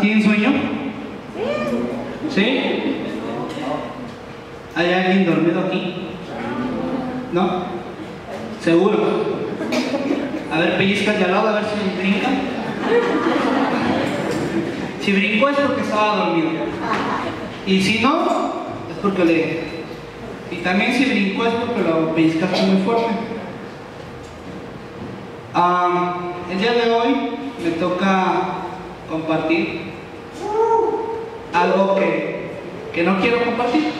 ¿Tienen sueño? ¿Sí? ¿Hay alguien dormido aquí? ¿No? ¿Seguro? A ver, pellizca de al lado a ver si brinca. Si brincó es porque estaba dormido. Y si no, es porque le... Y también si brincó es porque lo pellizcaste muy fuerte. Ah, el día de hoy me toca compartir algo que, que no quiero compartir.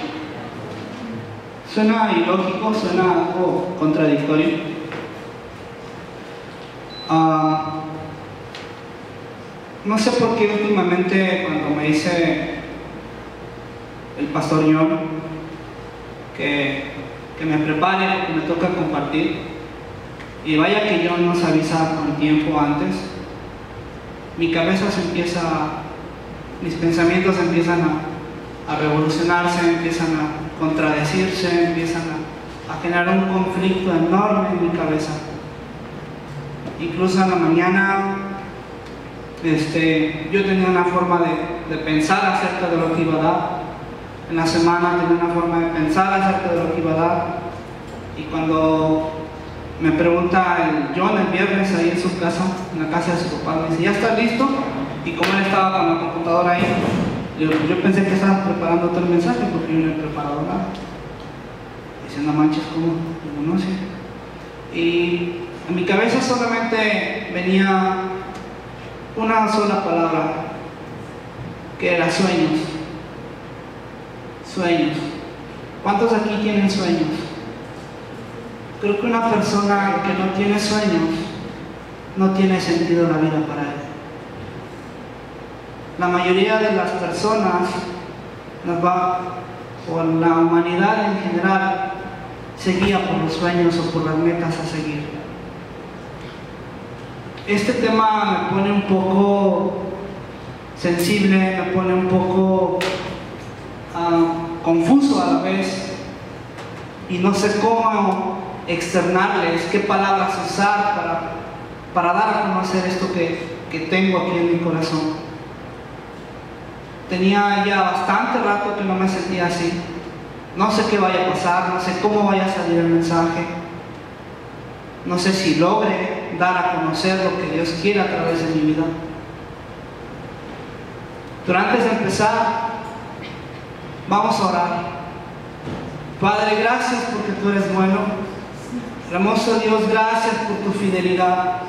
Suena ilógico, suena algo contradictorio. Ah, no sé por qué últimamente cuando me dice el pastor John que, que me prepare porque me toca compartir, y vaya que yo nos avisa con tiempo antes, mi cabeza se empieza, mis pensamientos empiezan a, a revolucionarse, empiezan a contradecirse, empiezan a, a, generar un conflicto enorme en mi cabeza. Incluso en la mañana este, yo tenía una forma de, de pensar acerca de lo que iba a dar, en la semana tenía una forma de pensar acerca de lo que iba a dar, y cuando me pregunta el John el viernes ahí en su casa, en la casa de su papá, me dice, ¿ya está listo? Y como él estaba con la computadora ahí, yo, pensé que estabas preparando todo el mensaje porque yo no he preparado nada. Dice, no manches, ¿cómo? Digo, no sé. Y en mi cabeza solamente venía una sola palabra, que era sueños. Sueños. ¿Cuántos aquí tienen sueños? Creo que una persona que no tiene sueños no tiene sentido la vida para él. La mayoría de las personas o la humanidad en general, se guía por los sueños o por las metas a seguir. Este tema me pone un poco sensible, me pone un poco uh, confuso a la vez y no sé cómo externarles, qué palabras usar para, para dar a conocer esto que, que tengo aquí en mi corazón. Tenía ya bastante rato que no me sentía así. No sé qué vaya a pasar, no sé cómo vaya a salir el mensaje. No sé si logre dar a conocer lo que Dios quiere a través de mi vida. Pero antes de empezar, vamos a orar. Padre, gracias porque tú eres bueno. Hermoso Dios, gracias por tu fidelidad.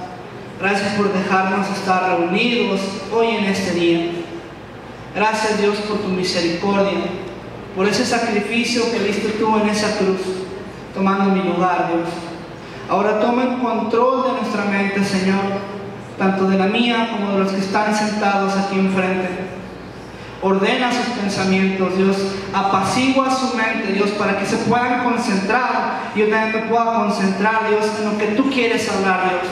Gracias por dejarnos estar reunidos hoy en este día. Gracias Dios por tu misericordia, por ese sacrificio que diste tú en esa cruz, tomando mi lugar, Dios. Ahora toma el control de nuestra mente, Señor, tanto de la mía como de los que están sentados aquí enfrente. Ordena sus pensamientos, Dios. Apacigua su mente, Dios, para que se puedan concentrar. Yo también me pueda concentrar, Dios, en lo que tú quieres hablar, Dios.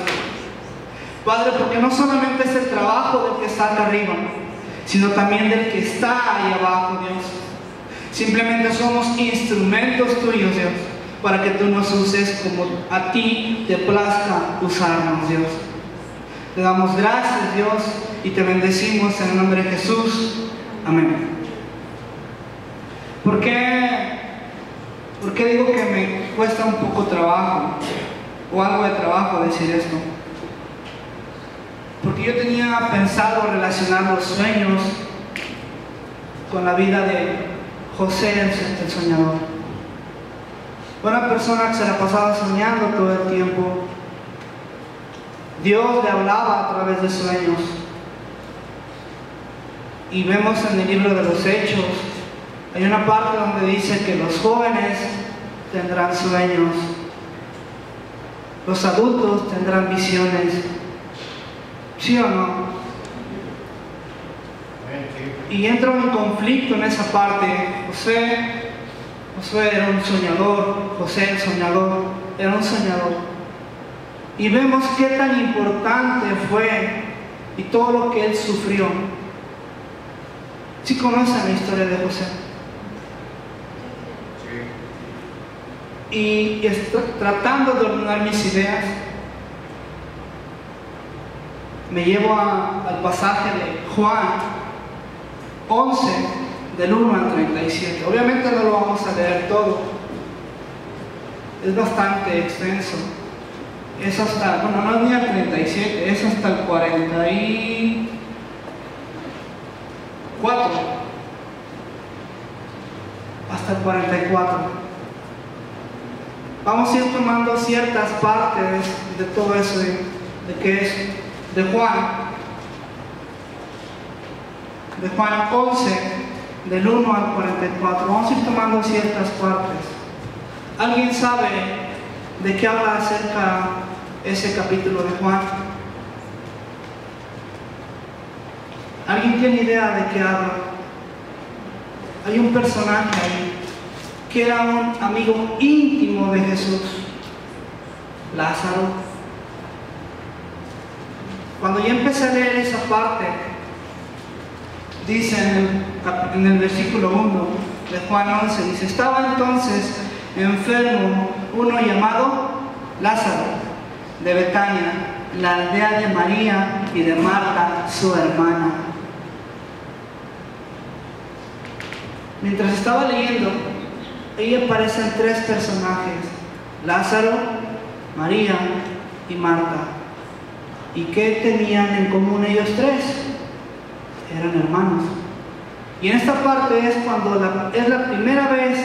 Padre, porque no solamente es el trabajo del que está arriba, sino también del que está ahí abajo, Dios. Simplemente somos instrumentos tuyos, Dios, para que tú nos uses como a ti te plazca usarnos, Dios. Te damos gracias, Dios, y te bendecimos en el nombre de Jesús. Amén. ¿Por qué, ¿Por qué digo que me cuesta un poco trabajo o algo de trabajo decir esto? Porque yo tenía pensado relacionar los sueños con la vida de José el soñador. Una persona que se la pasaba soñando todo el tiempo. Dios le hablaba a través de sueños. Y vemos en el libro de los Hechos, hay una parte donde dice que los jóvenes tendrán sueños, los adultos tendrán visiones. ¿Sí o no? Y entro en conflicto en esa parte. José, José era un soñador, José el soñador, era un soñador. Y vemos qué tan importante fue y todo lo que él sufrió. ¿Sí conocen la historia de José? Y tratando de ordenar mis ideas, me llevo a, al pasaje de Juan 11, del 1 al 37. Obviamente no lo vamos a leer todo, es bastante extenso. Es hasta, bueno, no es ni al 37, es hasta el 44. Hasta el 44. Vamos a ir tomando ciertas partes de todo eso de, de que es de Juan de Juan 11, del 1 al 44. Vamos a ir tomando ciertas partes. ¿Alguien sabe de qué habla acerca ese capítulo de Juan? ¿Alguien tiene idea de qué habla? Hay un personaje ahí que era un amigo íntimo de Jesús, Lázaro. Cuando yo empecé a leer esa parte, dice en el, versículo 1 de Juan 11, dice, estaba entonces enfermo uno llamado Lázaro de Betania, la aldea de María y de Marta, su hermana. Mientras estaba leyendo, ahí aparecen tres personajes, Lázaro, María y Marta. ¿Y qué tenían en común ellos tres? eran hermanos. Y en esta parte es cuando es la primera vez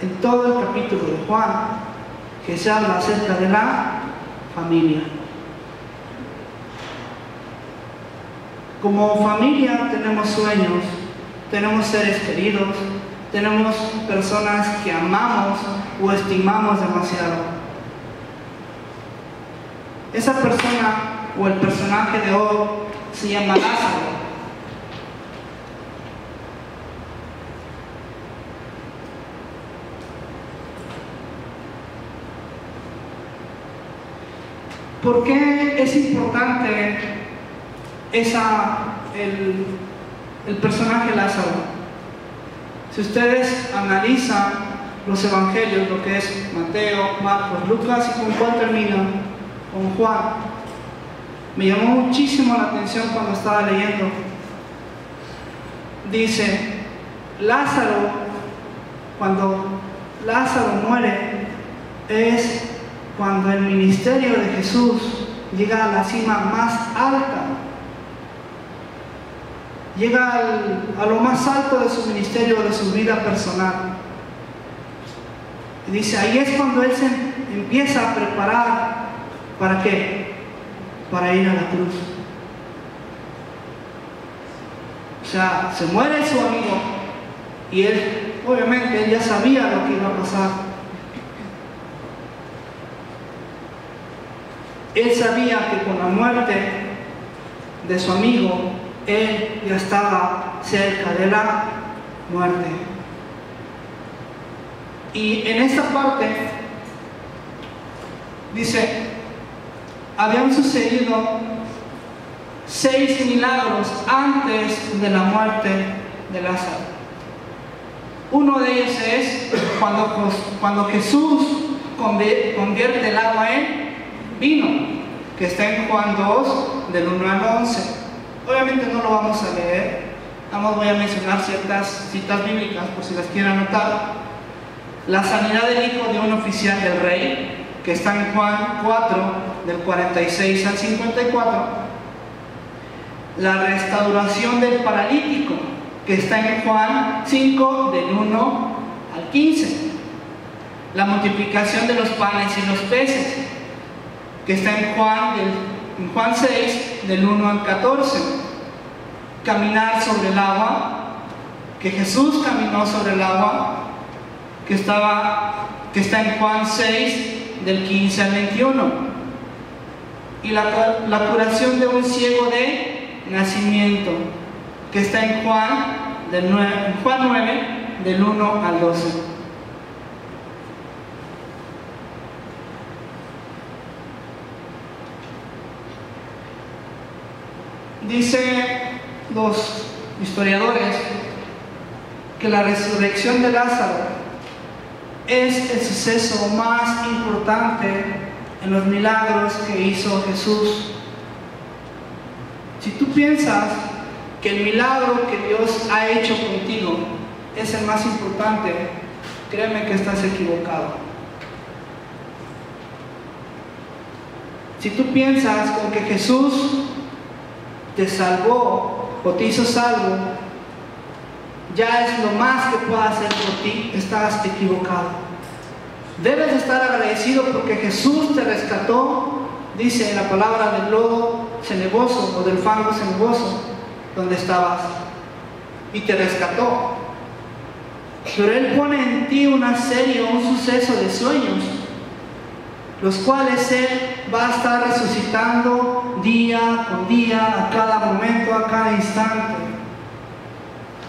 en todo el capítulo de Juan que se habla acerca de la familia. Como familia tenemos sueños, tenemos seres queridos, tenemos personas que amamos o estimamos demasiado. Esa persona o el personaje de hoy se llama Lázaro. ¿Por qué es importante esa, el, personaje Lázaro? Si ustedes analizan los evangelios, lo que es Mateo, Marcos, Lucas y con cuál termina, con Juan, me llamó muchísimo la atención cuando estaba leyendo. Dice, Lázaro, cuando Lázaro muere, es cuando el ministerio de Jesús llega a la cima más alta, llega a lo más alto de su ministerio, de su vida personal. Y dice, ahí es cuando Él se empieza a preparar, ¿para qué? Para ir a la cruz. O sea, se muere su amigo y él, obviamente, ya sabía lo que iba a pasar. Él sabía que con la muerte de su amigo, él ya estaba cerca de la muerte. Y en esta parte dice, habían sucedido seis milagros antes de la muerte de Lázaro. Uno de ellos es cuando, Jesús convierte el agua en vino, que está en Juan 2, del 1 al 11. Obviamente no lo vamos a leer, vamos a mencionar ciertas citas bíblicas por si las quieren anotar. La sanidad del hijo de un oficial del rey, que está en Juan 4, del 46 al 54. La restauración del paralítico, que está en Juan 5, del 1 al 15. La multiplicación de los panes y los peces, que está en Juan, en Juan 6, del 1 al 14. Caminar sobre el agua, que Jesús caminó sobre el agua, que, estaba, que está en Juan 6, del 15 al 21. Y la, la curación de un ciego de nacimiento, que está en Juan, del 9, Juan 9, del 1 al 12. Dice los historiadores que la resurrección de Lázaro es el suceso más importante en los milagros que hizo Jesús. Si tú piensas que el milagro que Dios ha hecho contigo es el más importante, créeme que estás equivocado. Si tú piensas con que Jesús te salvó o te hizo salvo, ya es lo más que pueda hacer por ti, estás equivocado. Debes estar agradecido porque Jesús te rescató, dice en la palabra del lodo cenegoso o del fango cenegoso, donde estabas, y te rescató. Pero Él pone en ti una serie, un suceso de sueños, los cuales Él va a estar resucitando día con día, a cada momento, a cada instante.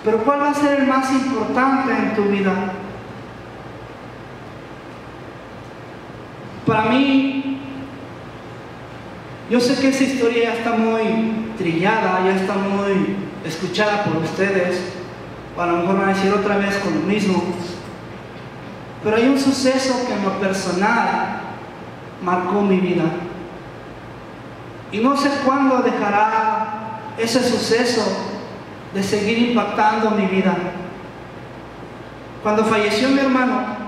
Pero ¿cuál va a ser el más importante en tu vida? Para mí, yo sé que esa historia ya está muy trillada, ya está muy escuchada por ustedes, o a lo mejor van a decir otra vez con lo mismo, pero hay un suceso que en lo personal marcó mi vida. Y no sé cuándo dejará ese suceso de seguir impactando mi vida. Cuando falleció mi hermano,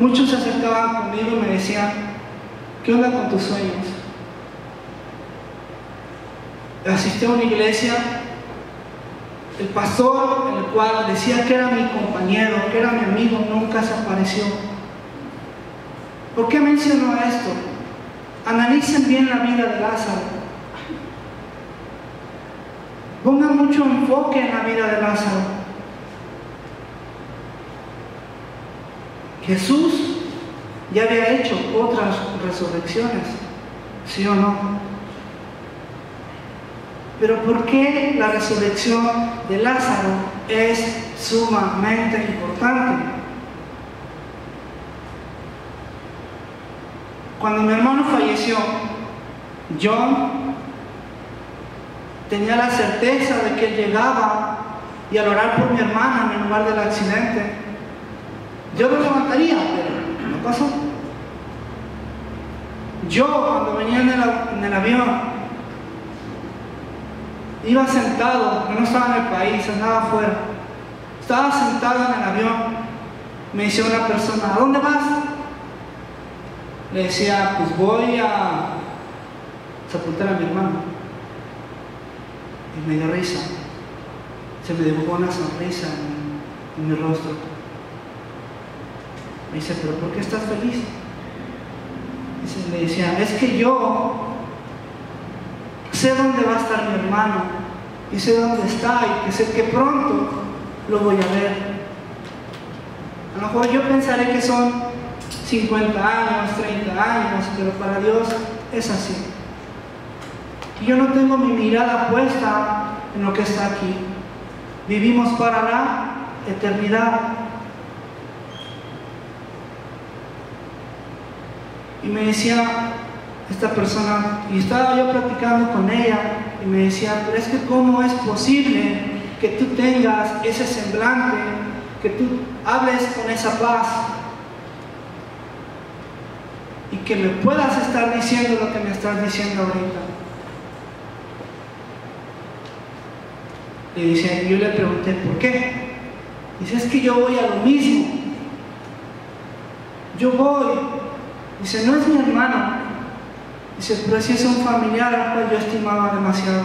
muchos se acercaban conmigo y me decían, ¿qué onda con tus sueños? Asistí a una iglesia, el pastor, el cual decía que era mi compañero, que era mi amigo, nunca se apareció. ¿Por qué menciono esto? Analicen bien la vida de Lázaro. Pongan mucho enfoque en la vida de Lázaro. Jesús ya había hecho otras resurrecciones, ¿sí o no? Pero ¿por qué la resurrección de Lázaro es sumamente importante? Cuando mi hermano falleció, yo tenía la certeza de que llegaba y al orar por mi hermana en el lugar del accidente, yo lo levantaría, pero no pasó. Yo cuando venía en el, avión, iba sentado, no estaba en el país, andaba afuera. Estaba sentado en el avión, me decía una persona, ¿a dónde vas? Le decía, pues voy a sepultar a mi hermano. Y me dio risa. Se me dibujó una sonrisa en, en mi rostro. Me dice, ¿pero por qué estás feliz? Y me decía, es que yo sé dónde va a estar mi hermano y sé dónde está y que sé que pronto lo voy a ver. A lo mejor yo pensaré que son 50 años, 30 años, pero para Dios es así. Y yo no tengo mi mirada puesta en lo que está aquí. Vivimos para la eternidad. Y me decía esta persona, y estaba yo platicando con ella, y me decía, pero es que cómo es posible que tú tengas ese semblante, que tú hables con esa paz, y que me puedas estar diciendo lo que me estás diciendo ahorita. Y dice, yo le pregunté, ¿por qué? Dice, es que yo voy a lo mismo. Yo voy. Dice, no es mi hermano. Dice, pero si es un familiar al cual yo estimaba demasiado.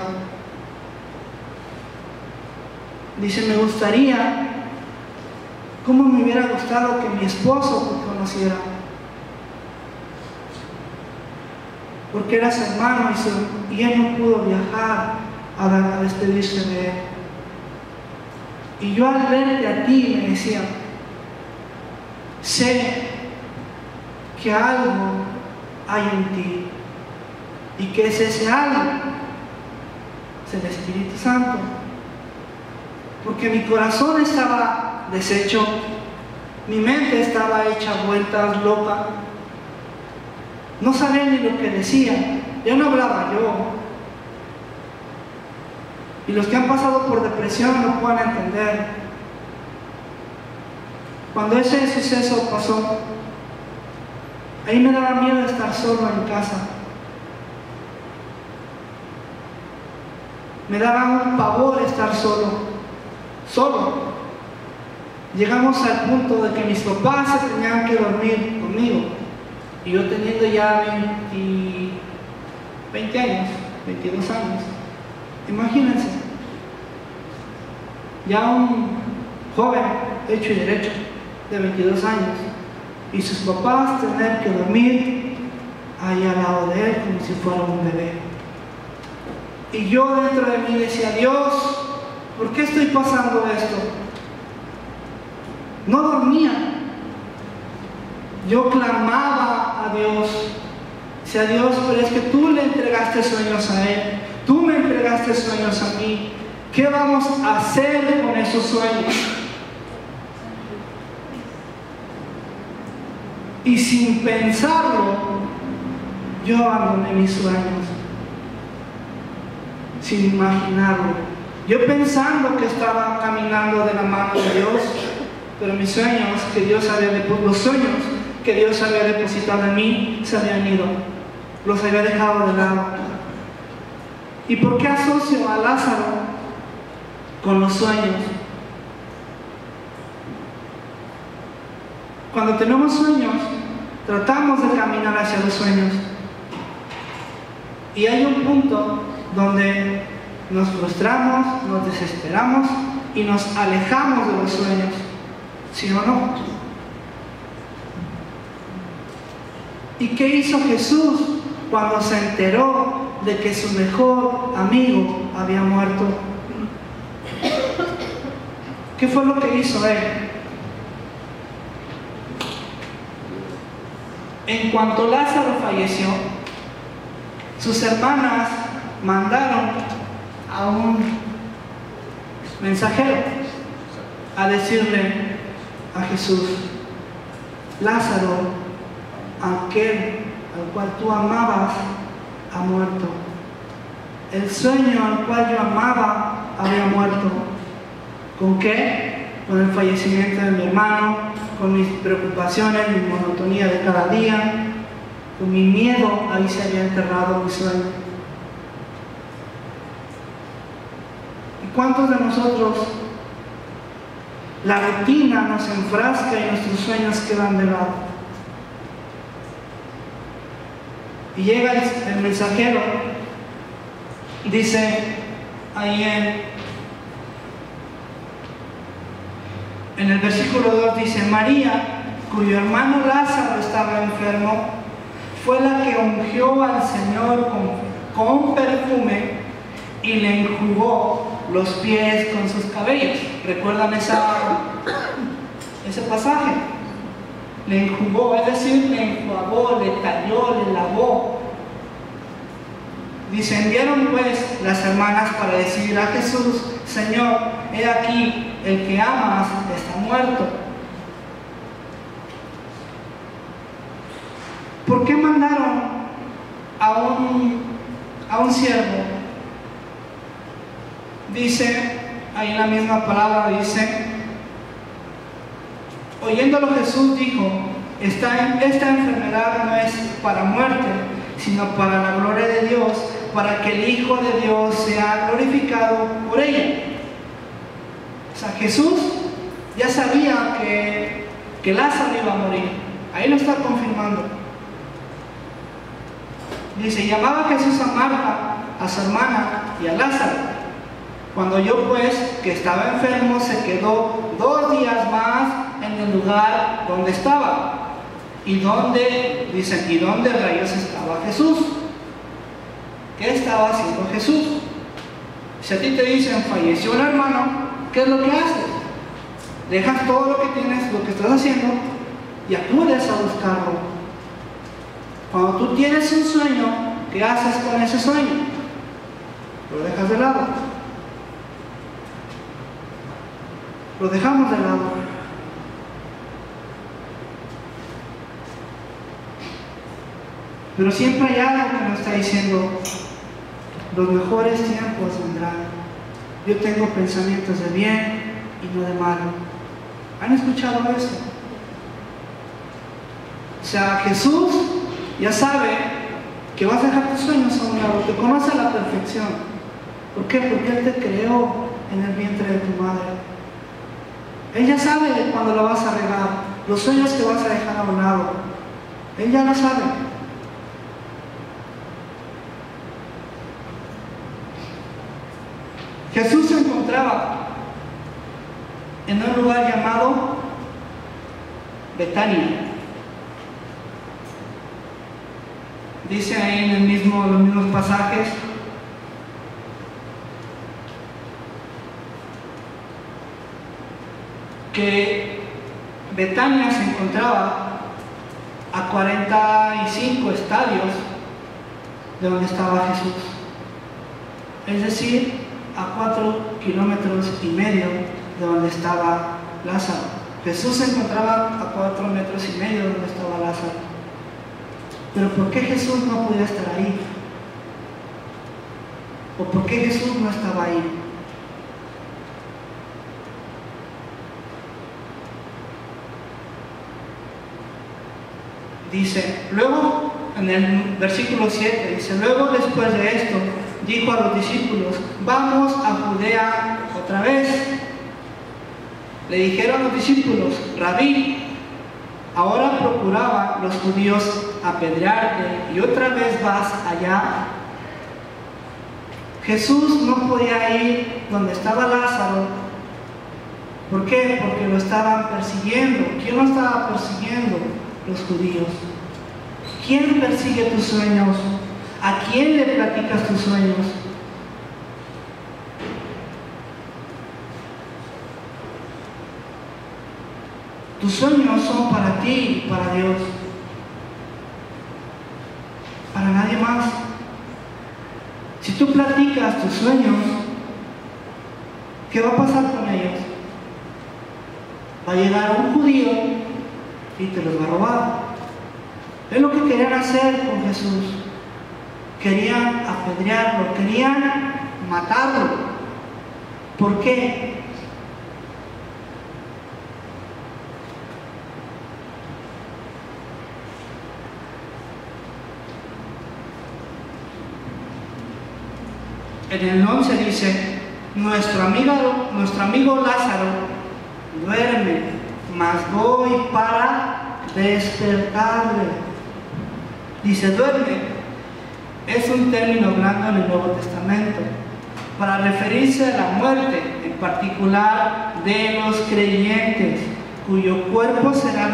Dice, me gustaría, ¿cómo me hubiera gustado que mi esposo me conociera? Porque era su hermano y, él no pudo viajar a, a despedirse de él. Y yo al verte a ti me decía, sé que algo hay en ti. ¿Y que es ese algo? Es el Espíritu Santo. Porque mi corazón estaba deshecho, mi mente estaba hecha vueltas loca. No sabía ni lo que decía, ya no hablaba yo, y los que han pasado por depresión no pueden entender. Cuando ese suceso pasó, ahí me daba miedo estar solo en casa. Me daba un pavor estar solo, solo. Llegamos al punto de que mis papás se tenían que dormir conmigo. Y yo teniendo ya 20, 20 años, 22 años. Imagínense. Ya un joven hecho y derecho de 22 años y sus papás tener que dormir ahí al lado de él como si fuera un bebé. Y yo dentro de mí decía, Dios, ¿por qué estoy pasando esto? No dormía. Yo clamaba a Dios. Decía, Dios, pero es que tú le entregaste sueños a Él. Tú me entregaste sueños a mí. ¿Qué vamos a hacer con esos sueños? Y sin pensarlo, yo abandoné mis sueños. Sin imaginarlo. Yo pensando que estaba caminando de la mano de Dios, pero mis sueños que Dios había los sueños que Dios había depositado en mí se habían ido. Los había dejado de lado. ¿Y por qué asocio a Lázaro con los sueños? Cuando tenemos sueños, tratamos de caminar hacia los sueños. Y hay un punto donde nos frustramos, nos desesperamos y nos alejamos de los sueños. ¿Sí o no? ¿Y qué hizo Jesús cuando se enteró de que su mejor amigo había muerto? ¿Qué fue lo que hizo él? En cuanto Lázaro falleció, sus hermanas mandaron a un mensajero a decirle a Jesús, Lázaro, aquel al cual tú amabas, ha muerto. El sueño al cual yo amaba había muerto. ¿Con qué? Con el fallecimiento de mi hermano, con mis preocupaciones, mi monotonía de cada día, con mi miedo, ahí se había enterrado mi sueño. ¿Y cuántos de nosotros la rutina nos enfrasca y nuestros sueños quedan de lado? Y llega el, mensajero, dice ahí En el versículo 2 dice, María, cuyo hermano Lázaro estaba enfermo, fue la que ungió al Señor con, perfume y le enjugó los pies con sus cabellos. ¿Recuerdan esa, ese pasaje? Le enjugó, es decir, le enjuagó, le talló, le lavó. Descendieron pues las hermanas para decir a Jesús, Señor, he aquí, el que amas está muerto. ¿Por qué mandaron a un, a un siervo? Dice, ahí la misma palabra dice, oyéndolo Jesús dijo, esta enfermedad no es para muerte, sino para la gloria de Dios, para que el Hijo de Dios sea glorificado por ella. O sea, Jesús ya sabía que, que Lázaro iba a morir. Ahí lo está confirmando. Dice, llamaba Jesús a Marta, a su hermana y a Lázaro. Cuando yo pues, que estaba enfermo, se quedó dos días más en el lugar donde estaba. ¿Y dónde, dicen, y dónde rayos estaba Jesús? ¿Qué estaba haciendo Jesús? Si a ti te dicen, falleció un hermano, ¿qué es lo que haces? Dejas todo lo que tienes, lo que estás haciendo y acudes a buscarlo. Cuando tú tienes un sueño, ¿qué haces con ese sueño? Lo dejas de lado. Lo dejamos de lado. Pero siempre hay algo que nos está diciendo, los mejores tiempos vendrán. Yo tengo pensamientos de bien y no de malo. ¿Han escuchado eso? O sea, Jesús ya sabe que vas a dejar tus sueños a un lado, te conoce a la perfección. ¿Por qué? Porque Él te creó en el vientre de tu madre. Él ya sabe cuándo lo vas a regar, los sueños que vas a dejar a un lado. Él ya lo sabe. Jesús se encontraba en lugar llamado Betania. Dice ahí en el mismo, los mismos pasajes, que Betania se encontraba a 45 estadios de donde estaba Jesús. Es decir, a 4 kilómetros y medio de donde estaba Lázaro. Jesús se encontraba a 4 metros y medio de donde estaba Lázaro. Pero ¿por qué Jesús no podía estar ahí? ¿O por qué Jesús no estaba ahí? Dice, luego en el versículo 7, dice, luego después de esto, dijo a los discípulos, vamos a Judea otra vez. Le dijeron los discípulos, rabí, ahora procuraba los judíos apedrearte y otra vez vas allá. Jesús no podía ir donde estaba Lázaro. ¿Por qué? Porque lo estaban persiguiendo. ¿Quién lo estaba persiguiendo? Los judíos. ¿Quién persigue tus sueños? ¿A quién le platicas tus sueños? Tus sueños son para ti para Dios. Para nadie más. Si tú platicas tus sueños, ¿qué va a pasar con ellos? Va a llegar un judío y te los va a robar. Es lo que querían hacer con Jesús. Querían apedrearlo, querían matarlo. ¿Por qué? En el 11 dice, nuestro amigo, nuestro amigo Lázaro duerme, mas voy para despertarle. Dice, duerme. Es un término grande en el Nuevo Testamento para referirse a la muerte, en particular de los creyentes, cuyo cuerpo será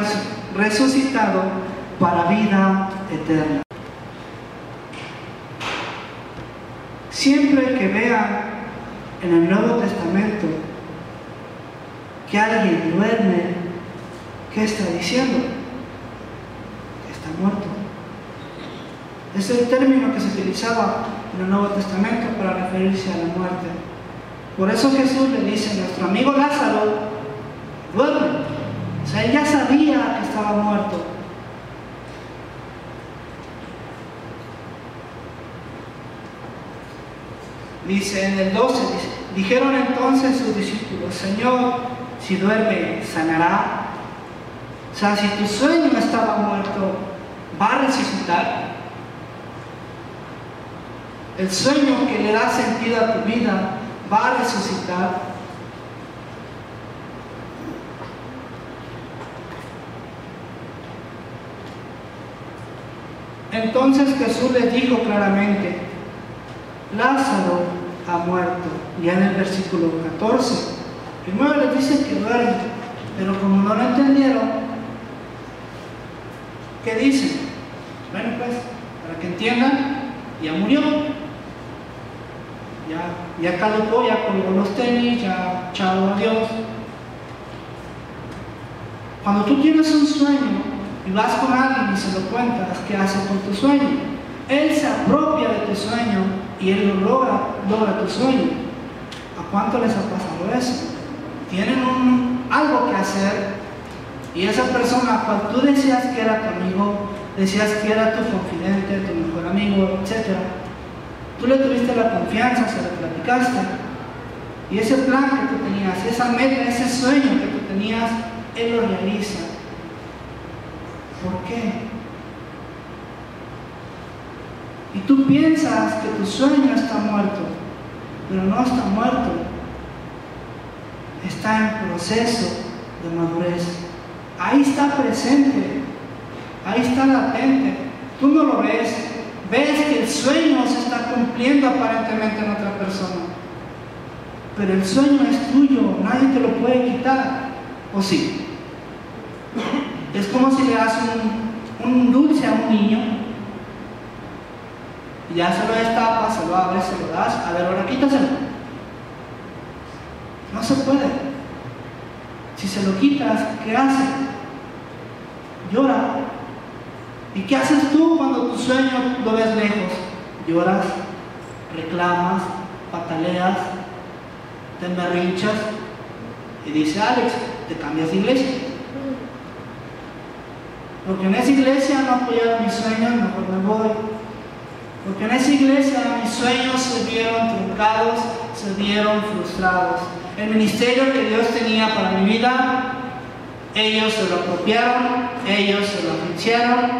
resucitado para vida eterna. Siempre que vean en el Nuevo Testamento que alguien duerme, ¿qué está diciendo? Que está muerto. Es el término que se utilizaba en el Nuevo Testamento para referirse a la muerte. Por eso Jesús le dice a nuestro amigo Lázaro, duerme. O sea, él ya sabía que estaba muerto. Dice en el 12, dijeron entonces sus discípulos, Señor, si duerme, sanará. O sea, si tu sueño estaba muerto, va a resucitar. El sueño que le da sentido a tu vida va a resucitar. Entonces Jesús les dijo claramente, Lázaro ha muerto. Ya en el versículo 14. Primero les dicen que duerme, pero como no lo entendieron, ¿qué dicen? Bueno, pues, para que entiendan, ya murió. Ya, ya ya colgó los tenis, ya chao adiós. Cuando tú tienes un sueño y vas con alguien y se lo cuentas, ¿qué hace con tu sueño? Él se apropia de tu sueño y Él lo logra, logra tu sueño. ¿A cuánto les ha pasado eso? Tienen algo que hacer y esa persona, cuando tú decías que era tu amigo, decías que era tu confidente, tu mejor amigo, etc., tú le tuviste la confianza, se lo platicaste. Y ese plan que tú tenías, esa meta, ese sueño que tú tenías, Él lo realiza. ¿Por qué? Y tú piensas que tu sueño está muerto. pero no está muerto. Está en proceso de madurez. Ahí está presente, ahí está latente. Tú no lo ves, ves que el sueño se está cumpliendo aparentemente en otra persona. Pero el sueño es tuyo, nadie te lo puede quitar. ¿O sí? Es como si le das un, un dulce a un niño y ya se lo destapas, se lo abres, se lo das. A ver, ahora quítaselo. No se puede. Si se lo quitas, ¿qué hace? Llora. ¿Y qué haces tú cuando tu sueño lo ves lejos? Lloras, reclamas, pataleas, te emberrinchas y dice Alex, te cambias de iglesia. Porque en esa iglesia no apoyaron mis sueños, mejor me voy. Porque en esa iglesia mis sueños se vieron truncados, se vieron frustrados. El ministerio que Dios tenía para mi vida, ellos se lo apropiaron, ellos se lo anunciaron,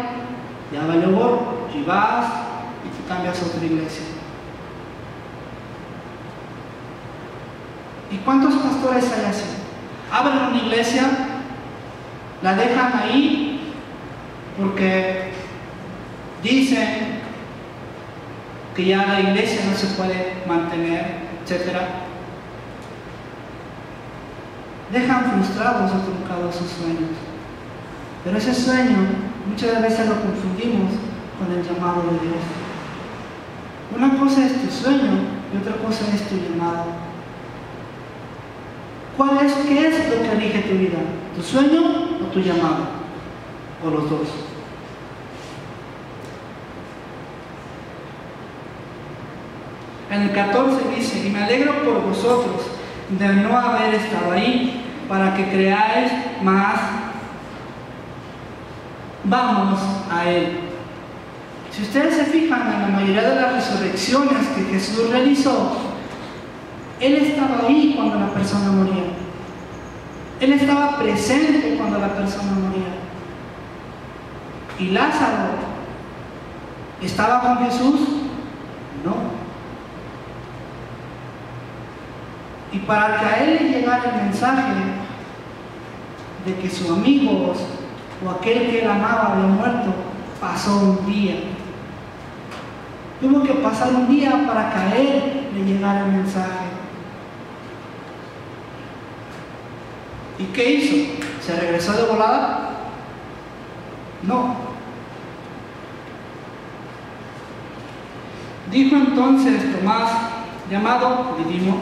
ya valió gorro, y vas y te cambias a otra iglesia. ¿Y cuántos pastores hay así? Abren una iglesia, la dejan ahí porque dicen que ya la iglesia no se puede mantener, etc. Dejan frustrados o truncados sus sueños. Pero ese sueño muchas veces lo confundimos con el llamado de Dios. Una cosa es tu sueño y otra cosa es tu llamado. ¿Cuál es, qué es lo que rige tu vida? ¿Tu sueño o tu llamado? O los dos. En el 14 dice, y me alegro por vosotros de no haber estado ahí, para que creáis más. Vamos a Él. Si ustedes se fijan en la mayoría de las resurrecciones que Jesús realizó, Él estaba ahí cuando la persona moría. Él estaba presente cuando la persona moría. ¿Y Lázaro estaba con Jesús? No. Y para que a él le llegara el mensaje de que sus amigos o aquel que él amaba había muerto, pasó un día. Tuvo que pasar un día para que a él le llegara el mensaje. ¿Y qué hizo? ¿Se regresó de volada? No. Dijo entonces Tomás, llamado Didimo,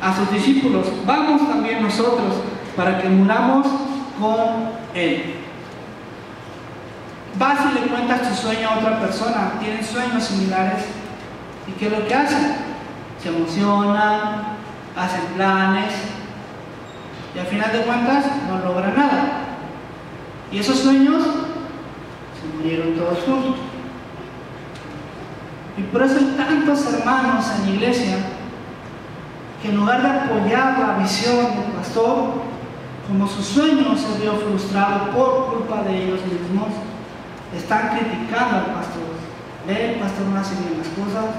a sus discípulos, vamos también nosotros para que muramos con Él. Vas y le cuentas tu sueño a otra persona, tienen sueños similares, ¿y qué es lo que hacen? Se emocionan, hacen planes, y al final de cuentas no logran nada. Y esos sueños se murieron todos juntos. Y por eso hay tantos hermanos en la iglesia que en lugar de apoyar la visión del pastor, como su sueño se vio frustrado por culpa de ellos mismos, están criticando al pastor. Ve, el pastor no hace bien las cosas.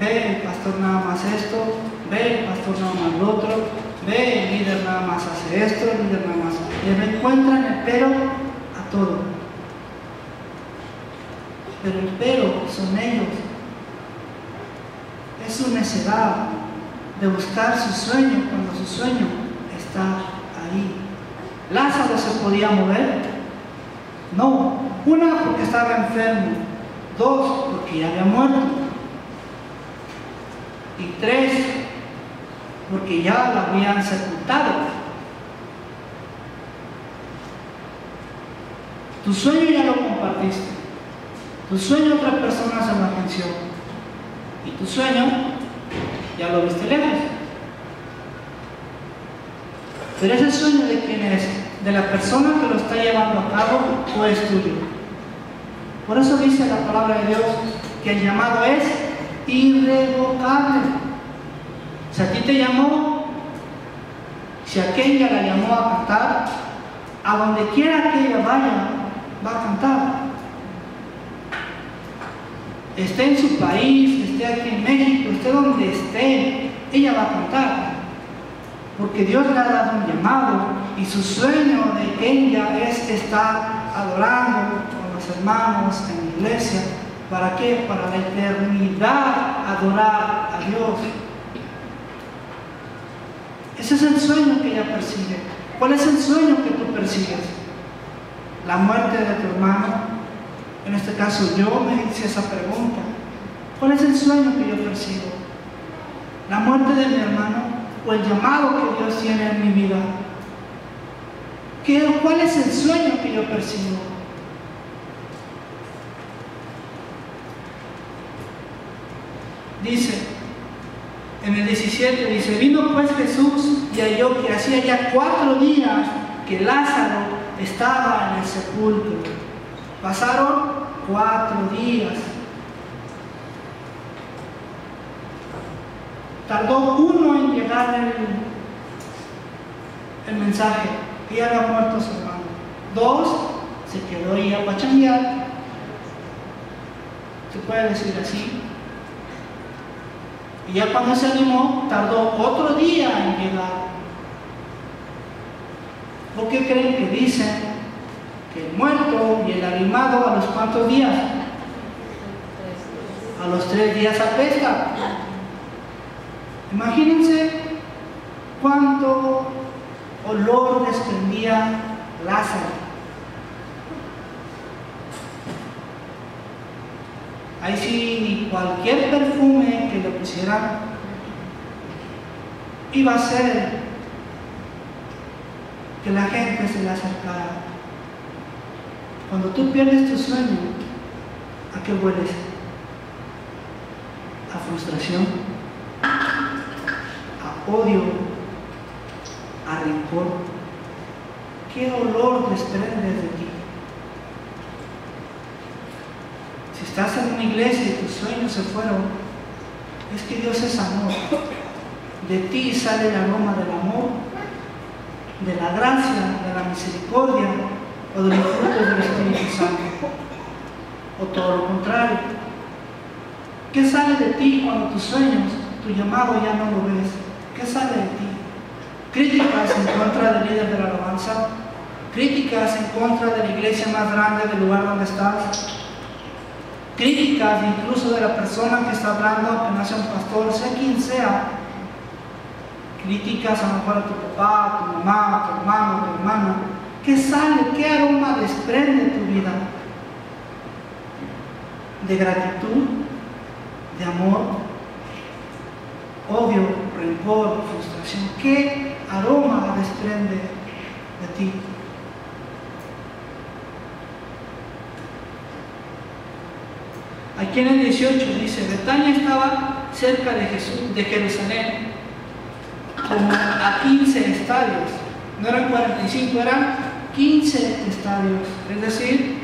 Ve, el pastor nada más esto. Ve, el pastor nada más lo otro. Ve, el líder nada más hace esto, el líder nada más. Le encuentran el pero a todo. Pero el pero son ellos es su necedad de buscar su sueño cuando su sueño está ahí. Lázaro se podía mover. No, una porque estaba enfermo, dos porque ya había muerto y tres porque ya lo habían sepultado. Tu sueño ya lo compartiste. Tu sueño otra persona se lo atención. Y tu sueño ya lo viste lejos. Pero ese sueño de quién es? De la persona que lo está llevando a cabo o es tuyo. Por eso dice la palabra de Dios que el llamado es irrevocable. Si a ti te llamó, si aquella la llamó a cantar, a donde quiera que ella vaya, va a cantar. Esté en su país, esté aquí en México, esté donde esté, ella va a contar. Porque Dios le ha dado un llamado y su sueño de ella es estar adorando con los hermanos en la iglesia. ¿Para qué? Para la eternidad adorar a Dios. Ese es el sueño que ella persigue. ¿Cuál es el sueño que tú persigues? La muerte de tu hermano, en este caso yo me hice esa pregunta. ¿Cuál es el sueño que yo persigo? ¿La muerte de mi hermano o el llamado que Dios tiene en mi vida? ¿Qué, ¿Cuál es el sueño que yo persigo? Dice, en el 17 dice, vino pues Jesús y halló que hacía ya cuatro días que Lázaro estaba en el sepulcro. Pasaron cuatro días. Tardó uno en llegar el, el mensaje, ya había muerto su hermano. Dos, se quedó ahí a pachanguear. Se puede decir así. Y ya cuando se animó, tardó otro día en llegar. ¿Por qué creen que dicen el muerto y el animado a los cuantos días? A los tres días apesta. Imagínense cuánto olor desprendía Lázaro. Ahí sí, cualquier perfume que le pusieran iba a ser que la gente se le acercara. Cuando tú pierdes tu sueño, ¿a qué hueles? A frustración, a odio, a rencor. ¿Qué olor desprendes de ti? Si estás en una iglesia y tus sueños se fueron, es que Dios es amor. De ti sale el aroma del amor, de la gracia, de la misericordia o de los frutos del Espíritu Santo. O todo lo contrario. ¿Qué sale de ti cuando tus sueños, tu llamado ya no lo ves? ¿Qué sale de ti? Críticas en contra del líder de la alabanza, críticas en contra de la iglesia más grande del lugar donde estás, críticas incluso de la persona que está hablando, que no sea un pastor, sea quien sea, críticas a lo mejor a tu papá, tu mamá, tu hermano, a tu hermana, ¿qué sale? ¿Qué aroma desprende tu vida? De gratitud, de amor, odio, rencor, frustración. ¿Qué aroma desprende de ti? Aquí en el 18 dice, Betania estaba cerca de, Jesús, de Jerusalén, como a 15 estadios. No eran 45, eran 15 estadios, es decir,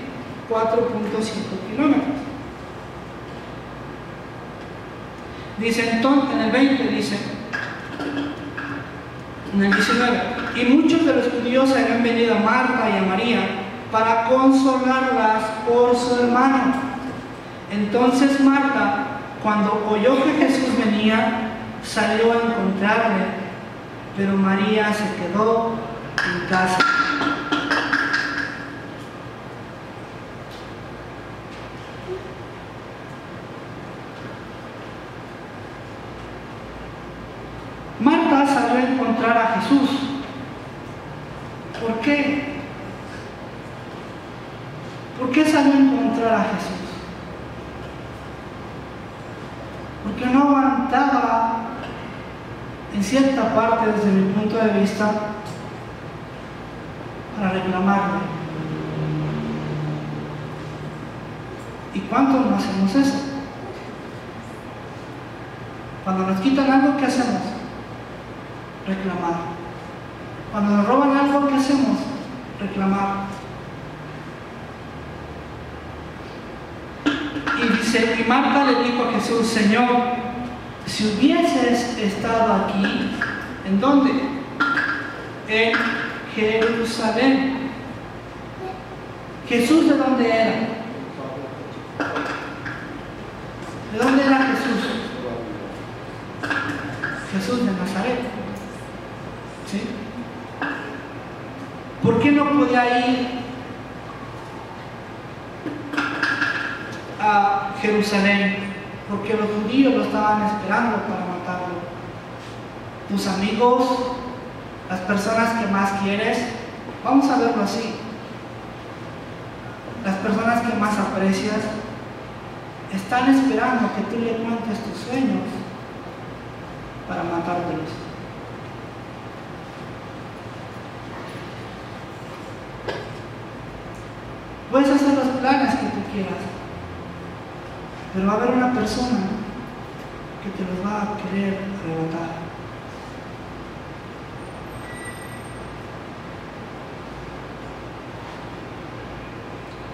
4.5 kilómetros. Dice entonces, en el 20 dice, en el 19, y muchos de los judíos habían venido a Marta y a María para consolarlas por su hermano. Entonces Marta, cuando oyó que Jesús venía, salió a encontrarle, pero María se quedó en casa. Marta salió a encontrar a Jesús. ¿Por qué? ¿Por qué salió a encontrar a Jesús? Porque no aguantaba en cierta parte desde mi punto de vista para reclamarle. ¿Y cuántos no hacemos eso? Cuando nos quitan algo, ¿qué hacemos? Reclamar. Cuando nos roban algo, ¿qué hacemos? Reclamar. Y dice, y Marta le dijo a Jesús, Señor, si hubieses estado aquí, ¿en dónde? En Jerusalén. Jesús de dónde era? Podía ir a Jerusalén porque los judíos lo estaban esperando para matarlo. Tus amigos, las personas que más quieres, vamos a verlo así. Las personas que más aprecias están esperando que tú le cuentes tus sueños para matártelos. Puedes hacer los planes que tú quieras, pero va a haber una persona que te los va a querer arrebatar.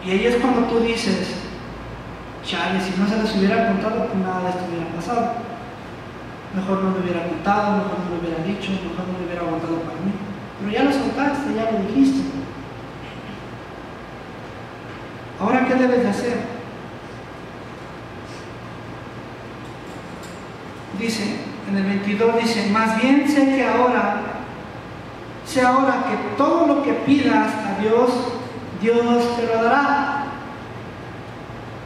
Y ahí es cuando tú dices, chale, si no se les hubiera contado, pues nada de esto hubiera pasado. Mejor no lo hubiera contado, mejor no lo hubiera dicho, mejor no lo hubiera aguantado para mí. Pero ya lo soltaste, ya lo dijiste. Ahora, ¿qué debes de hacer? Dice, en el 22 dice, más bien sé que ahora, sé ahora que todo lo que pidas a Dios, Dios te lo dará.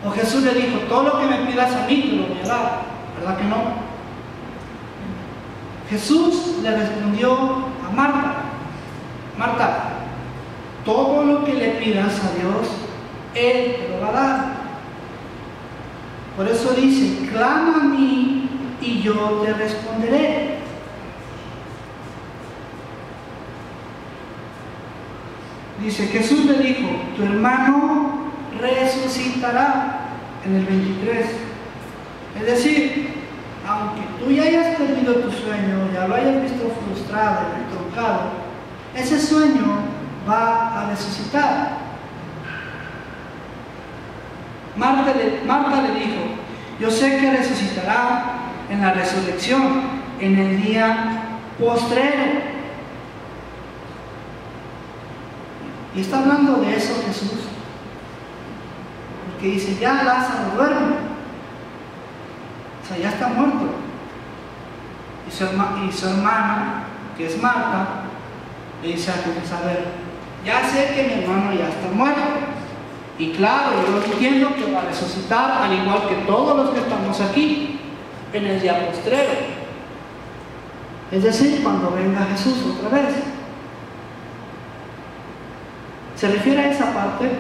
O Jesús le dijo, todo lo que me pidas a mí te lo voy a dar. ¿Verdad que no? Jesús le respondió a Marta, Marta, todo lo que le pidas a Dios, Él te lo va a dar. Por eso dice, clama a mí y yo te responderé. Dice, Jesús le dijo, tu hermano resucitará en el 23. Es decir, aunque tú ya hayas perdido tu sueño, ya lo hayas visto frustrado truncado, ese sueño va a resucitar. Marta le, dijo, yo sé que resucitará en la resurrección, en el día postrero. Y está hablando de eso Jesús. Porque dice, ya Lázaro duerme. O sea, ya está muerto. Y y su hermana, que es Marta, le dice a Jesús, a ver, ya sé que mi hermano ya está muerto. Y claro, yo entiendo que va a resucitar, al igual que todos los que estamos aquí, en el día postrero. Es decir, cuando venga Jesús otra vez. ¿Se refiere a esa parte?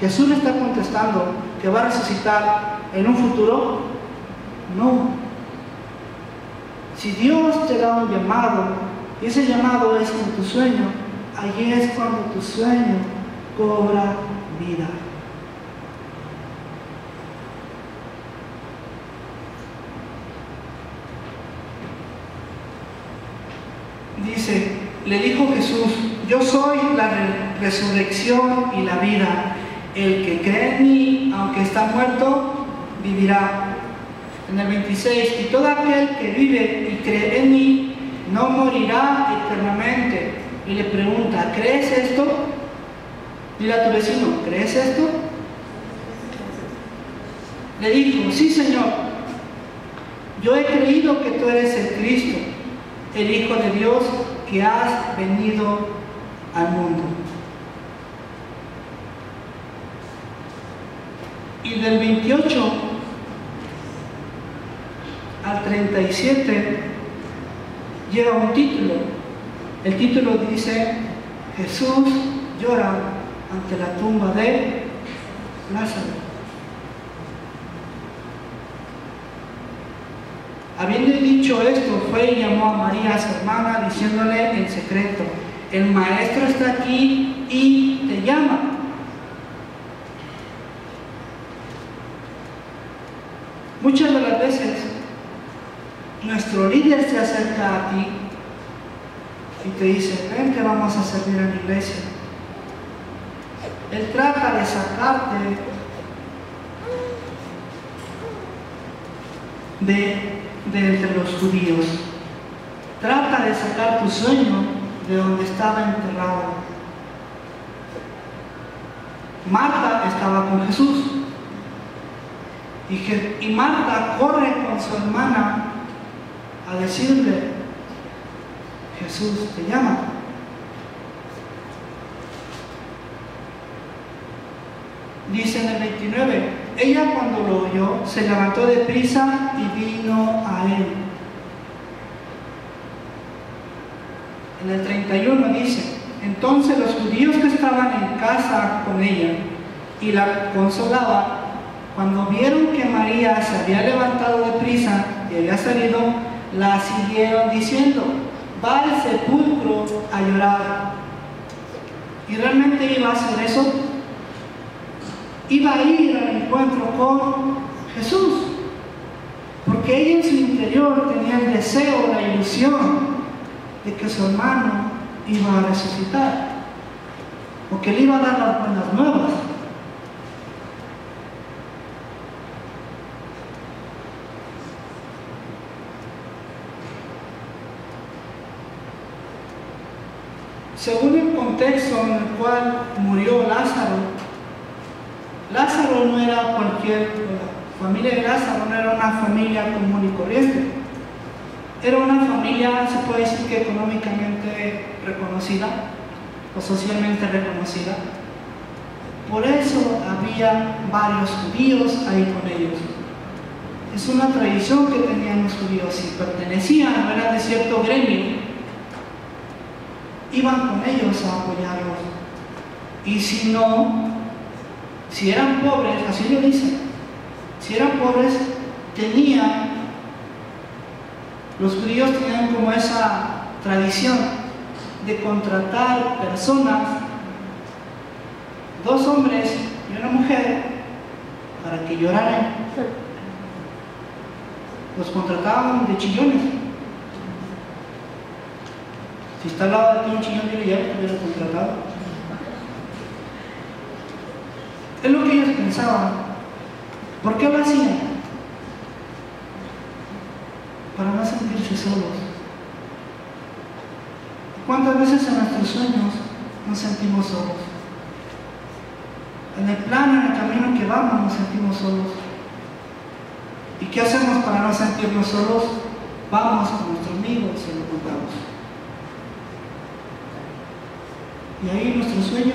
Jesús le está contestando que va a resucitar en un futuro. No. Si Dios te da un llamado, y ese llamado es en tu sueño, ahí es cuando tu sueño cobra vida. Dice, le dijo Jesús, yo soy la resurrección y la vida. El que cree en mí, aunque está muerto, vivirá. En el 26, y todo aquel que vive y cree en mí, no morirá eternamente. Y le pregunta, ¿crees esto? Dile a tu vecino, ¿crees esto? Le dijo, sí Señor, yo he creído que tú eres el Cristo, el Hijo de Dios que has venido al mundo. Y del 28 al 37 lleva un título. El título dice, Jesús llora ante la tumba de Lázaro. Habiendo dicho esto, fue y llamó a María, su hermana, diciéndole en secreto, el maestro está aquí y te llama. Muchas de las veces nuestro líder se acerca a ti y te dice, ven que vamos a servir en la iglesia. Él trata de sacarte de, entre los judíos. Trata de sacar tu sueño de donde estaba enterrado. Marta estaba con Jesús. Y, y Marta corre con su hermana a decirle, Jesús te llama. Dice en el 29, ella cuando lo oyó se levantó de prisa y vino a él. En el 31 dice, entonces los judíos que estaban en casa con ella y la consolaban, cuando vieron que María se había levantado de prisa y había salido, la siguieron diciendo, va al sepulcro a llorar. Y realmente iba a hacer eso. Iba a ir al encuentro con Jesús. Porque ella en su interior tenía el deseo, la ilusión de que su hermano iba a resucitar. O que le iba a dar las buenas nuevas. Según el contexto en el cual murió Lázaro, Lázaro no era cualquier, la familia de Lázaro no era una familia común y corriente. Era una familia, se puede decir que económicamente reconocida o socialmente reconocida. Por eso había varios judíos ahí con ellos. Es una tradición que tenían los judíos y pertenecían, no eran de cierto gremio, iban con ellos a apoyarlos. Y si no, si eran pobres, así lo dicen, si eran pobres, tenían, los judíos tenían como esa tradición de contratar personas, dos hombres y una mujer, para que lloraran. Los contrataban de chillones. Si está al lado de ti un chillón, dile ya hubiera contratado. Es lo que ellos pensaban. ¿Por qué lo hacían? Para no sentirse solos. ¿Cuántas veces en nuestros sueños nos sentimos solos? En el plano, en el camino que vamos, nos sentimos solos. ¿Y qué hacemos para no sentirnos solos? Vamos con nuestros amigos y lo contamos. Y ahí nuestro sueño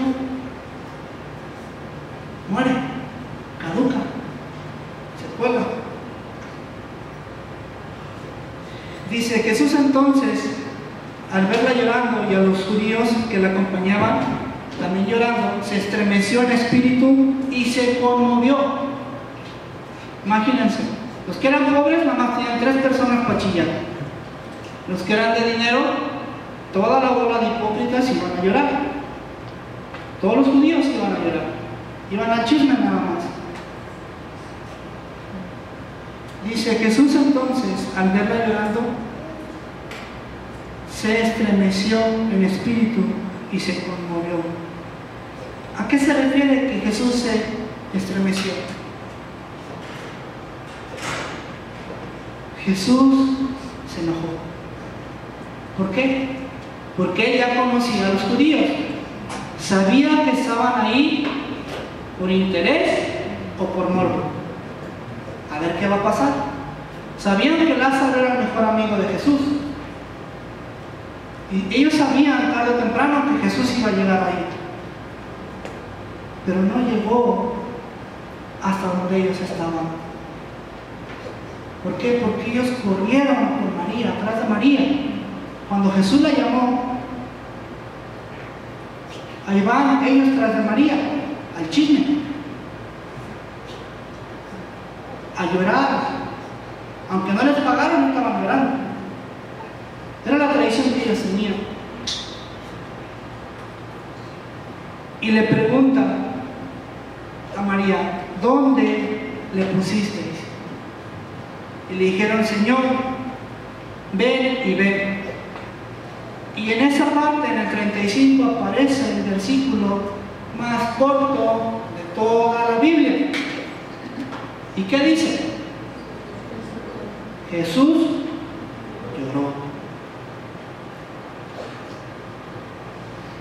muere, caduca, se cuelga. Dice Jesús entonces, al verla llorando y a los judíos que la acompañaban, también llorando, se estremeció en espíritu y se conmovió. Imagínense, los que eran pobres nada más tenían tres personas para chillar. Los que eran de dinero, toda la bola de hipócritas iban a llorar. Todos los judíos iban a llorar. Iban al chisme nada más. Dice Jesús entonces, al verla llorando, se estremeció en espíritu y se conmovió. ¿A qué se refiere que Jesús se estremeció? Jesús se enojó. ¿Por qué? Porque él ya conocía a los judíos. Sabía que estaban ahí por interés o por morbo. A ver qué va a pasar. Sabían que Lázaro era el mejor amigo de Jesús. Y ellos sabían tarde o temprano que Jesús iba a llegar ahí. Pero no llegó hasta donde ellos estaban. ¿Por qué? Porque ellos corrieron por María, atrás de María. Cuando Jesús la llamó, ahí van ellos tras de María, al chisme, a llorar. Aunque no les pagaron, estaban llorando. Era la tradición que ellos tenían. Y le preguntan a María, ¿dónde le pusisteis? Y le dijeron, Señor, ven y ven. Y en esa parte, en el 35, aparece el versículo más corto de toda la Biblia. ¿Y qué dice? Jesús lloró.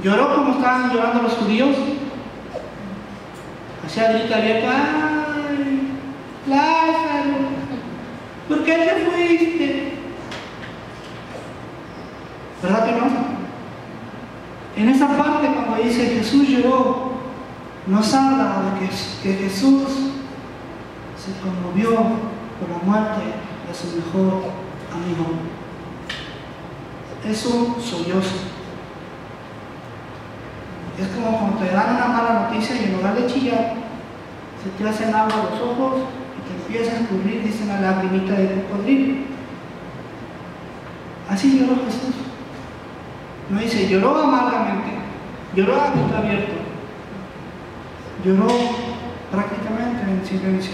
Lloró como estaban llorando los judíos. Hacía grita abierta, ¡ay! Lázaro, ¿por qué te fuiste? ¿Verdad que no? En esa parte cuando dice Jesús lloró, nos habla de que, Jesús se conmovió por la muerte de su mejor amigo. Es un sollozo. Es como cuando te dan una mala noticia y en lugar de chillar, se te hacen agua los ojos y te empiezas a escurrir, dice la lagrimita de cocodrilo. Así lloró Jesús. No dice, lloró amargamente, lloró a boca abierto, lloró prácticamente en silencio.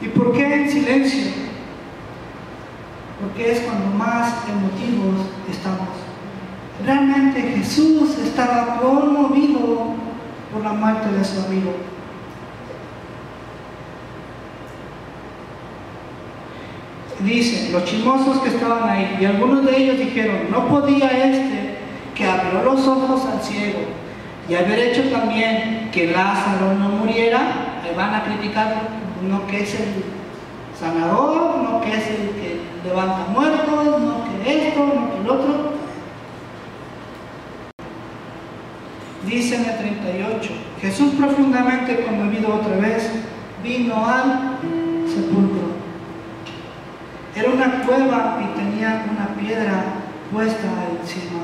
¿Y por qué en silencio? Porque es cuando más emotivos estamos. Realmente Jesús estaba conmovido por la muerte de su amigo. Dice, los chismosos que estaban ahí, y algunos de ellos dijeron, no podía este que abrió los ojos al ciego y haber hecho también que Lázaro no muriera, le van a criticar, no que es el sanador, no que es el que levanta muertos, no que esto, el otro. Dice en el 38, Jesús profundamente conmovido otra vez, vino al sepulcro. Era una cueva y tenía una piedra puesta encima.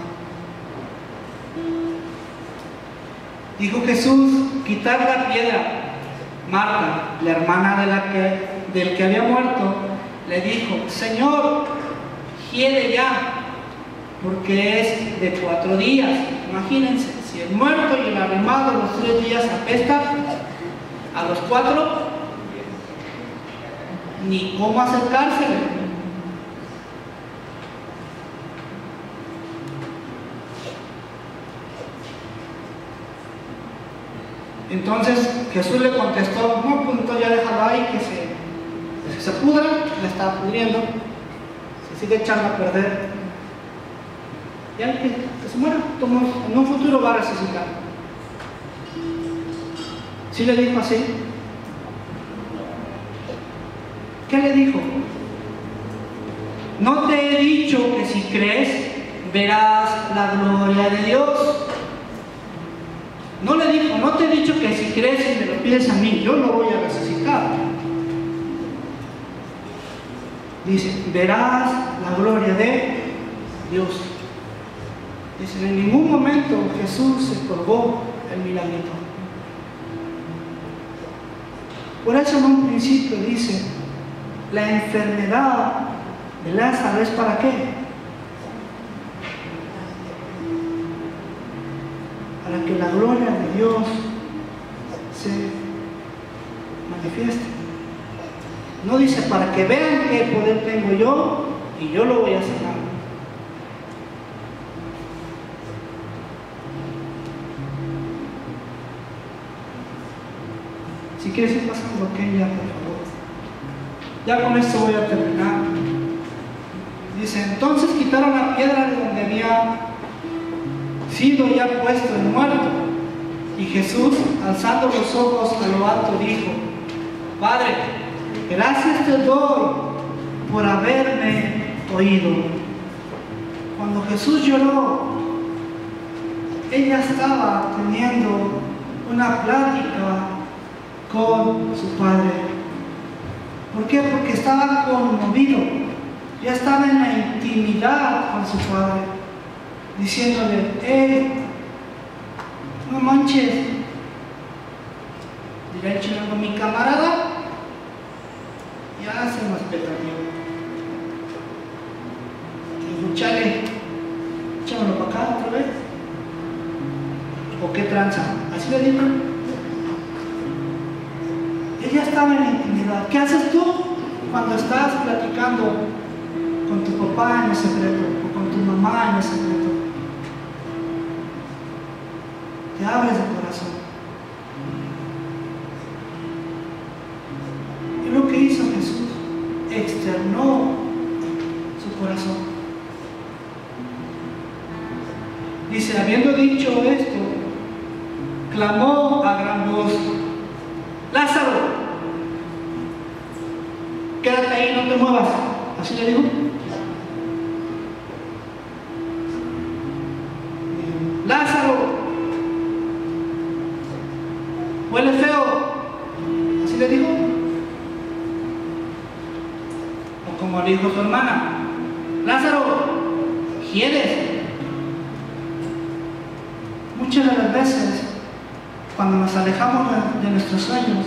Dijo Jesús, quitar la piedra. Marta, la hermana de la que, del que había muerto, le dijo, Señor, quiere ya, porque es de cuatro días. Imagínense, si el muerto y el arrimado los tres días apesta, a los cuatro, ni cómo acercársele. Entonces Jesús le contestó, no, pues entonces ya déjalo ahí, que se, se pudra, le está pudriendo, sigue echando a perder. Ya que, que se muera, en un futuro va a resucitar. ¿Sí le dijo así? ¿Qué le dijo? No te he dicho que si crees verás la gloria de Dios. No le dijo, no te he dicho que si crees y me lo pides a mí, yo lo voy a resucitar. Dice, verás la gloria de Dios. Dice, en ningún momento Jesús se colgó el milagrito. Por eso en un principio dice, la enfermedad de Lázaro es para qué? para que la gloria de Dios se manifieste. No dice para que vean qué poder tengo yo y yo lo voy a sanar. Si quieres ir pasando aquí ya, por favor. Ya con esto voy a terminar. Dice, entonces quitaron la piedra de donde había sido ya puesto en muerto. Y Jesús, alzando los ojos a lo alto, dijo, Padre, gracias te doy por haberme oído. Cuando Jesús lloró, ella estaba teniendo una plática con su Padre. ¿Por qué? Porque estaba conmovido, ya estaba en la intimidad con su Padre diciéndole, hey, no manches, dirá el chino, mi camarada, ya se nos petateó. Dijo, chale, échamelo para acá otra vez. ¿O qué tranza? Así le dijo. Ella estaba en la intimidad. ¿Qué haces tú cuando estás platicando con tu papá en el secreto o con tu mamá en el secreto? te abres el corazón. Y lo que hizo Jesús, externó su corazón. Dice, habiendo dicho esto, clamó a gran voz, Lázaro, quédate ahí, no te muevas. Así le dijo. Dijo su hermana, Lázaro, ¿quieres? Muchas de las veces, cuando nos alejamos de nuestros sueños,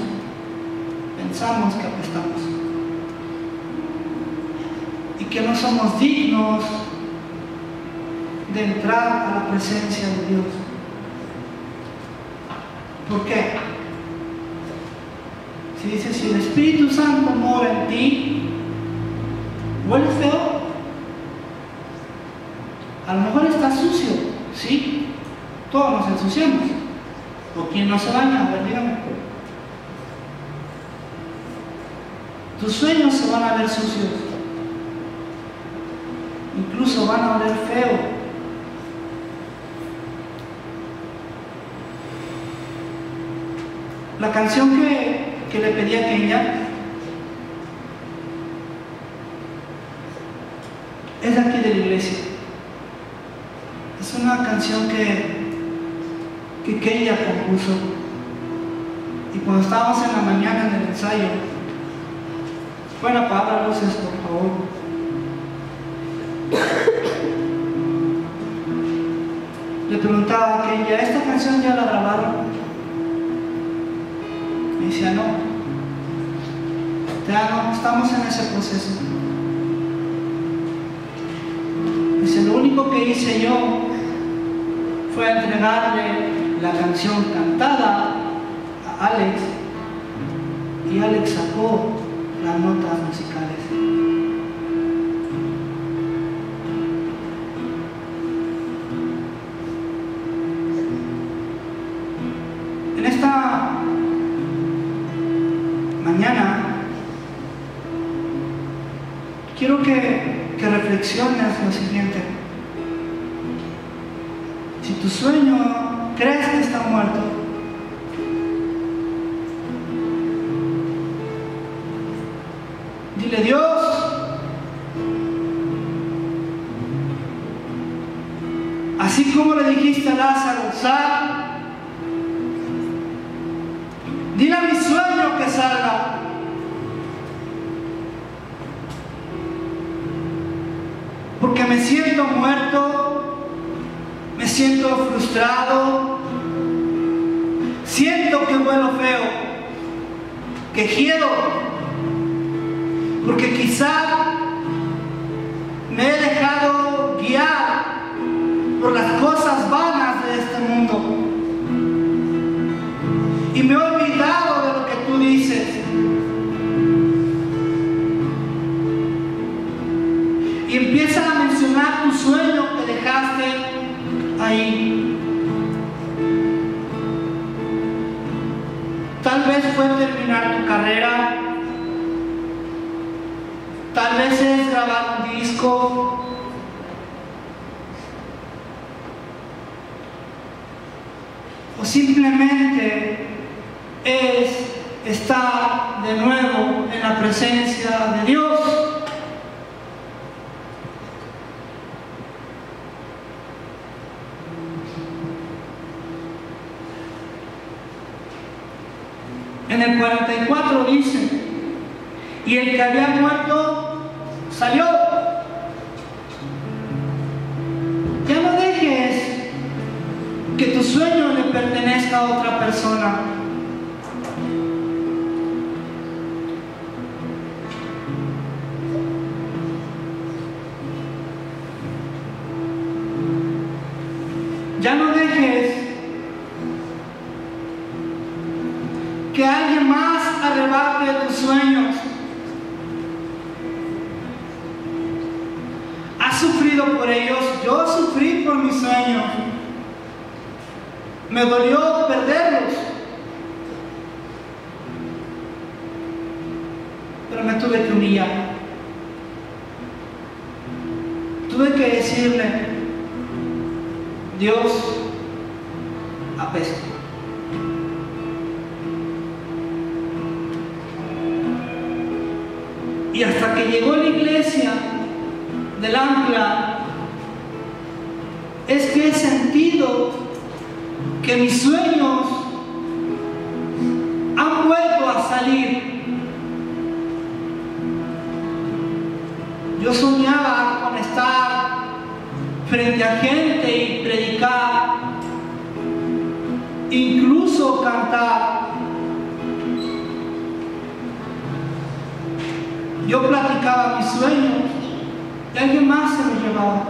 pensamos que apestamos y que no somos dignos de entrar a la presencia de Dios. ¿Por qué? Si dice, si el Espíritu Santo mora en ti, ¿huele feo? A lo mejor está sucio, ¿sí? Todos nos ensuciamos. ¿O quién no se baña? A ver, dígame. Tus sueños se van a ver sucios. Incluso van a oler feo. La canción que, que le pedí a Kenia es iglesia. Es una canción que, que compuso. Y cuando estábamos en la mañana en el ensayo, bueno, apaga luces, por favor. Le preguntaba a Kenia, ¿esta canción ya la grabaron? Me decía, no. Ya no, estamos en ese proceso. Único que hice yo fue entregarle la canción cantada a Alex y Alex sacó las notas musicales. En esta mañana quiero que, que reflexiones lo siguiente. Tu sueño crees que está muerto, dile Dios, así como le dijiste a Lázaro, sal, dile a mi sueño que salga. Porque me siento muerto, siento que vuelo feo, que quiero, porque quizá me he dejado guiar por las cosas vanas de este mundo. Y me Oh. Y hasta que llegó la iglesia del ancla, es que he sentido que mis sueños han vuelto a salir. Yo soñaba con estar frente a gente y predicar, incluso cantar. Yo platicaba mis sueños y alguien más se me llevaba.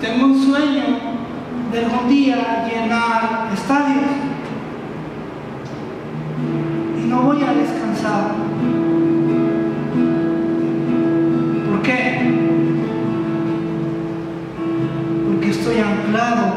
Tengo un sueño de algún día llenar estadios y no voy a descansar. ¿Por qué? Porque estoy anclado